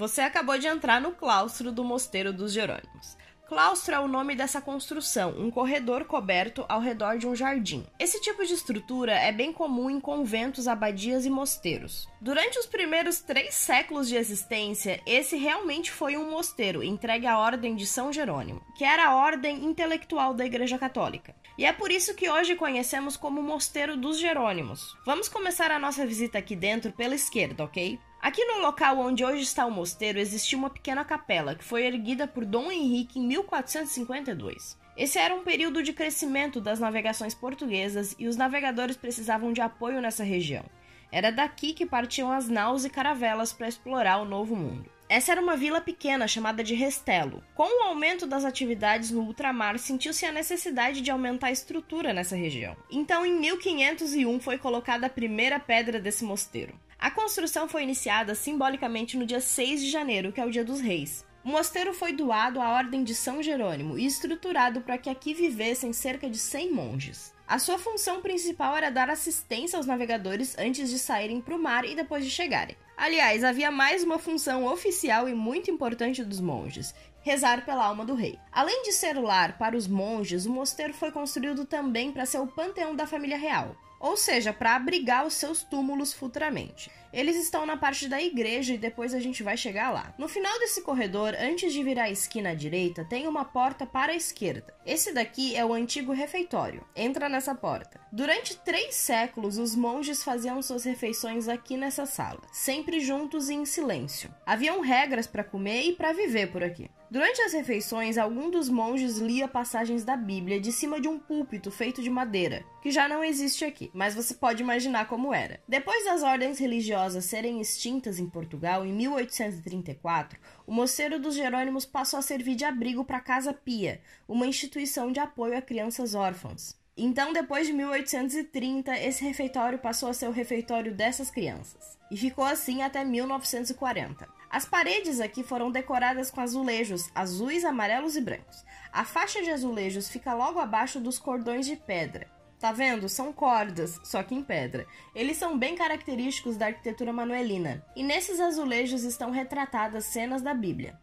Você acabou de entrar no claustro do Mosteiro dos Jerônimos. Claustro é o nome dessa construção, um corredor coberto ao redor de um jardim. Esse tipo de estrutura é bem comum em conventos, abadias e mosteiros. Durante os primeiros três séculos de existência, esse realmente foi um mosteiro entregue à Ordem de São Jerônimo, que era a ordem intelectual da Igreja Católica. E é por isso que hoje conhecemos como Mosteiro dos Jerônimos. Vamos começar a nossa visita aqui dentro pela esquerda, ok? Aqui no local onde hoje está o mosteiro existia uma pequena capela que foi erguida por Dom Henrique em 1452. Esse era um período de crescimento das navegações portuguesas e os navegadores precisavam de apoio nessa região. Era daqui que partiam as naus e caravelas para explorar o Novo Mundo. Essa era uma vila pequena chamada de Restelo. Com o aumento das atividades no ultramar, sentiu-se a necessidade de aumentar a estrutura nessa região. Então, em 1501 foi colocada a primeira pedra desse mosteiro. A construção foi iniciada simbolicamente no dia 6 de janeiro, que é o Dia dos Reis. O mosteiro foi doado à Ordem de São Jerônimo e estruturado para que aqui vivessem cerca de 100 monges. A sua função principal era dar assistência aos navegadores antes de saírem para o mar e depois de chegarem. Aliás, havia mais uma função oficial e muito importante dos monges: rezar pela alma do rei. Além de ser lar para os monges, o mosteiro foi construído também para ser o panteão da família real ou seja, para abrigar os seus túmulos futuramente. Eles estão na parte da igreja e depois a gente vai chegar lá. No final desse corredor, antes de virar a esquina à direita, tem uma porta para a esquerda. Esse daqui é o antigo refeitório. Entra nessa porta. Durante três séculos, os monges faziam suas refeições aqui nessa sala, sempre juntos e em silêncio. Haviam regras para comer e para viver por aqui. Durante as refeições, algum dos monges lia passagens da Bíblia de cima de um púlpito feito de madeira, que já não existe aqui, mas você pode imaginar como era. Depois das ordens religiosas serem extintas em Portugal, em 1834, o Mosteiro dos Jerônimos passou a servir de abrigo para a Casa Pia, uma instituição de apoio a crianças órfãs. Então, depois de 1830, esse refeitório passou a ser o refeitório dessas crianças. E ficou assim até 1940. As paredes aqui foram decoradas com azulejos azuis, amarelos e brancos. A faixa de azulejos fica logo abaixo dos cordões de pedra. Tá vendo? São cordas, só que em pedra. Eles são bem característicos da arquitetura manuelina. E nesses azulejos estão retratadas cenas da Bíblia.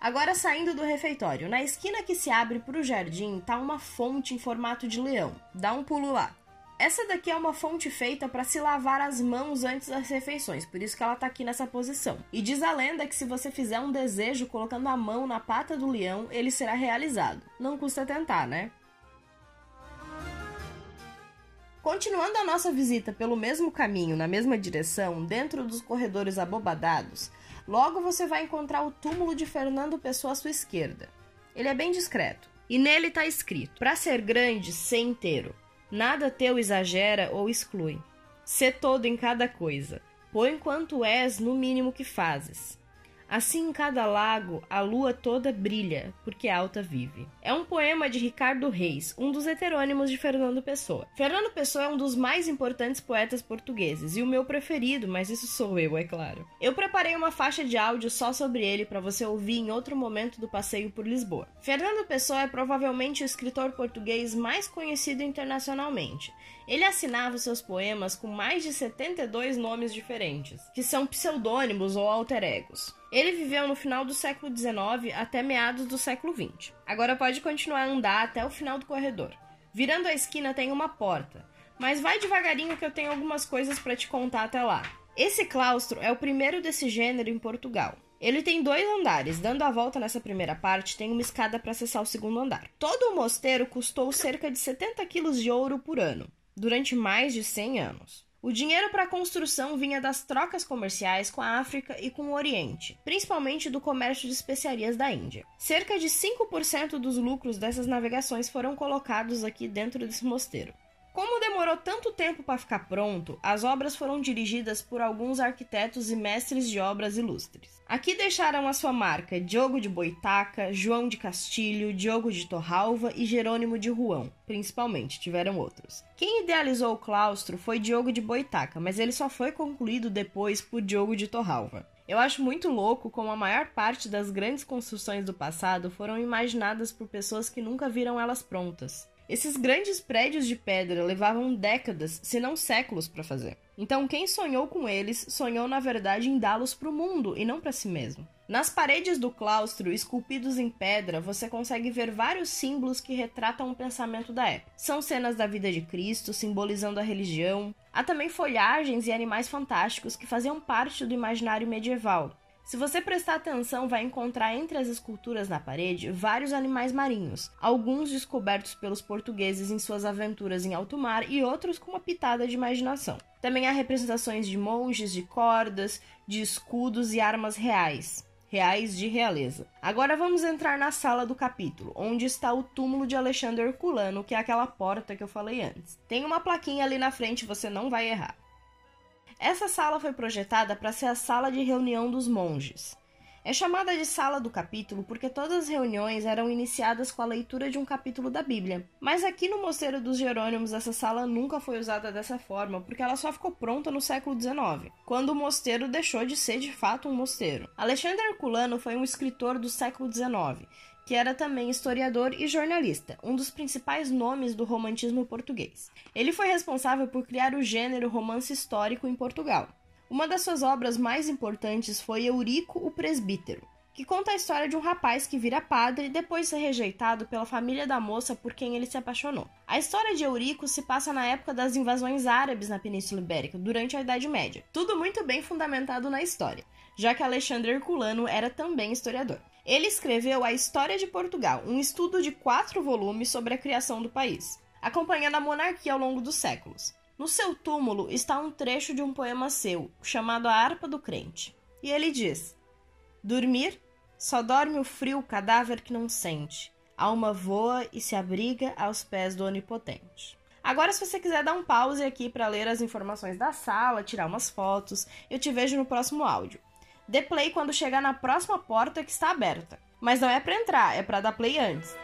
Agora saindo do refeitório, na esquina que se abre para o jardim tá uma fonte em formato de leão. Dá um pulo lá. Essa daqui é uma fonte feita para se lavar as mãos antes das refeições, por isso que ela está aqui nessa posição. E diz a lenda que se você fizer um desejo colocando a mão na pata do leão, ele será realizado. Não custa tentar, né? Continuando a nossa visita pelo mesmo caminho, na mesma direção, dentro dos corredores abobadados, logo você vai encontrar o túmulo de Fernando Pessoa à sua esquerda. Ele é bem discreto. E nele está escrito: para ser grande, ser inteiro. Nada teu exagera ou exclui. Sê todo em cada coisa, põe quanto és no mínimo que fazes. Assim em cada lago a lua toda brilha, porque alta vive. É um poema de Ricardo Reis, um dos heterônimos de Fernando Pessoa. Fernando Pessoa é um dos mais importantes poetas portugueses e o meu preferido, mas isso sou eu, é claro. Eu preparei uma faixa de áudio só sobre ele para você ouvir em outro momento do passeio por Lisboa. Fernando Pessoa é provavelmente o escritor português mais conhecido internacionalmente. Ele assinava seus poemas com mais de 72 nomes diferentes, que são pseudônimos ou alter egos. Ele viveu no final do século XIX até meados do século XX. Agora pode continuar a andar até o final do corredor. Virando a esquina tem uma porta, mas vai devagarinho que eu tenho algumas coisas para te contar até lá. Esse claustro é o primeiro desse gênero em Portugal. Ele tem dois andares, dando a volta nessa primeira parte, tem uma escada para acessar o segundo andar. Todo o mosteiro custou cerca de 70 quilos de ouro por ano, durante mais de 100 anos. O dinheiro para a construção vinha das trocas comerciais com a África e com o Oriente, principalmente do comércio de especiarias da Índia. Cerca de 5% dos lucros dessas navegações foram colocados aqui dentro desse mosteiro. Como demorou tanto tempo para ficar pronto, as obras foram dirigidas por alguns arquitetos e mestres de obras ilustres. Aqui deixaram a sua marca Diogo de Boitaca, João de Castilho, Diogo de Torralva e Jerônimo de Ruão, principalmente, tiveram outros. Quem idealizou o claustro foi Diogo de Boitaca, mas ele só foi concluído depois por Diogo de Torralva. Eu acho muito louco como a maior parte das grandes construções do passado foram imaginadas por pessoas que nunca viram elas prontas. Esses grandes prédios de pedra levavam décadas, se não séculos, para fazer. Então, quem sonhou com eles, sonhou na verdade em dá-los para o mundo e não para si mesmo. Nas paredes do claustro, esculpidos em pedra, você consegue ver vários símbolos que retratam o pensamento da época. São cenas da vida de Cristo, simbolizando a religião. Há também folhagens e animais fantásticos que faziam parte do imaginário medieval, se você prestar atenção, vai encontrar entre as esculturas na parede vários animais marinhos, alguns descobertos pelos portugueses em suas aventuras em alto mar e outros com uma pitada de imaginação. Também há representações de monges, de cordas, de escudos e armas reais. Reais de realeza. Agora vamos entrar na sala do capítulo, onde está o túmulo de Alexandre Herculano, que é aquela porta que eu falei antes. Tem uma plaquinha ali na frente, você não vai errar. Essa sala foi projetada para ser a sala de reunião dos monges. É chamada de sala do capítulo porque todas as reuniões eram iniciadas com a leitura de um capítulo da Bíblia. Mas aqui no Mosteiro dos Jerônimos essa sala nunca foi usada dessa forma, porque ela só ficou pronta no século XIX, quando o mosteiro deixou de ser de fato um mosteiro. Alexandre Herculano foi um escritor do século XIX que era também historiador e jornalista, um dos principais nomes do romantismo português. Ele foi responsável por criar o gênero romance histórico em Portugal. Uma das suas obras mais importantes foi Eurico o Presbítero, que conta a história de um rapaz que vira padre depois de ser rejeitado pela família da moça por quem ele se apaixonou. A história de Eurico se passa na época das invasões árabes na Península Ibérica, durante a Idade Média. Tudo muito bem fundamentado na história, já que Alexandre Herculano era também historiador. Ele escreveu A História de Portugal, um estudo de quatro volumes sobre a criação do país, acompanhando a monarquia ao longo dos séculos. No seu túmulo está um trecho de um poema seu, chamado A Harpa do Crente. E ele diz: Dormir, só dorme o frio cadáver que não sente. Alma voa e se abriga aos pés do Onipotente. Agora, se você quiser dar um pause aqui para ler as informações da sala, tirar umas fotos, eu te vejo no próximo áudio. Dê play quando chegar na próxima porta que está aberta. Mas não é para entrar, é para dar play antes.